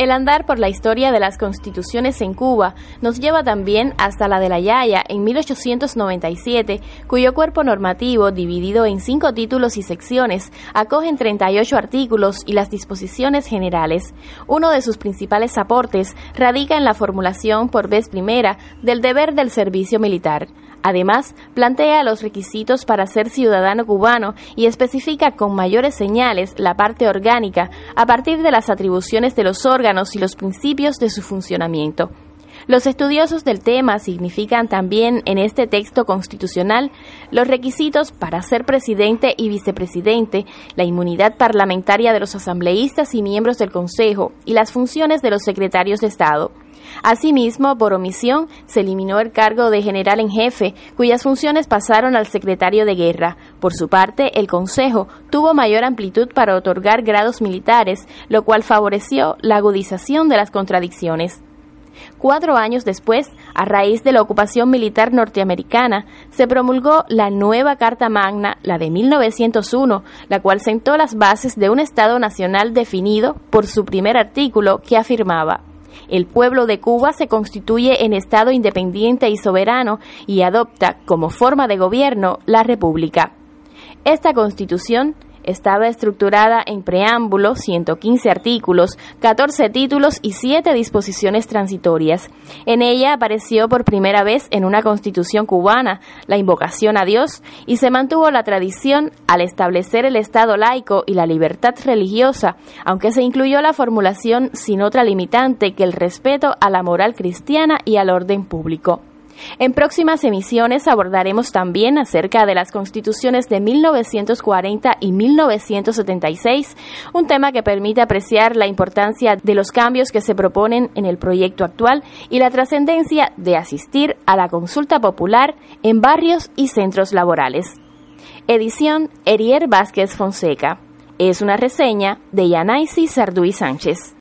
El andar por la historia de las constituciones en Cuba nos lleva también hasta la de la Yaya en 1897, cuyo cuerpo normativo, dividido en cinco títulos y secciones, acoge 38 artículos y las disposiciones generales. Uno de sus principales aportes radica en la formulación por vez primera del deber del servicio militar. Además, plantea los requisitos para ser ciudadano cubano y especifica con mayores señales la parte orgánica a partir de las atribuciones de los y los principios de su funcionamiento. Los estudiosos del tema significan también en este texto constitucional los requisitos para ser presidente y vicepresidente, la inmunidad parlamentaria de los asambleístas y miembros del Consejo y las funciones de los secretarios de Estado. Asimismo, por omisión, se eliminó el cargo de general en jefe, cuyas funciones pasaron al secretario de guerra. Por su parte, el Consejo tuvo mayor amplitud para otorgar grados militares, lo cual favoreció la agudización de las contradicciones. Cuatro años después, a raíz de la ocupación militar norteamericana, se promulgó la nueva Carta Magna, la de 1901, la cual sentó las bases de un Estado nacional definido por su primer artículo que afirmaba el pueblo de Cuba se constituye en Estado independiente y soberano y adopta como forma de gobierno la República. Esta constitución estaba estructurada en preámbulo, 115 artículos, 14 títulos y 7 disposiciones transitorias. En ella apareció por primera vez en una constitución cubana la invocación a Dios y se mantuvo la tradición al establecer el Estado laico y la libertad religiosa, aunque se incluyó la formulación sin otra limitante que el respeto a la moral cristiana y al orden público. En próximas emisiones abordaremos también acerca de las constituciones de 1940 y 1976, un tema que permite apreciar la importancia de los cambios que se proponen en el proyecto actual y la trascendencia de asistir a la consulta popular en barrios y centros laborales. Edición Erier Vázquez Fonseca. Es una reseña de Yanaisi Sarduy Sánchez.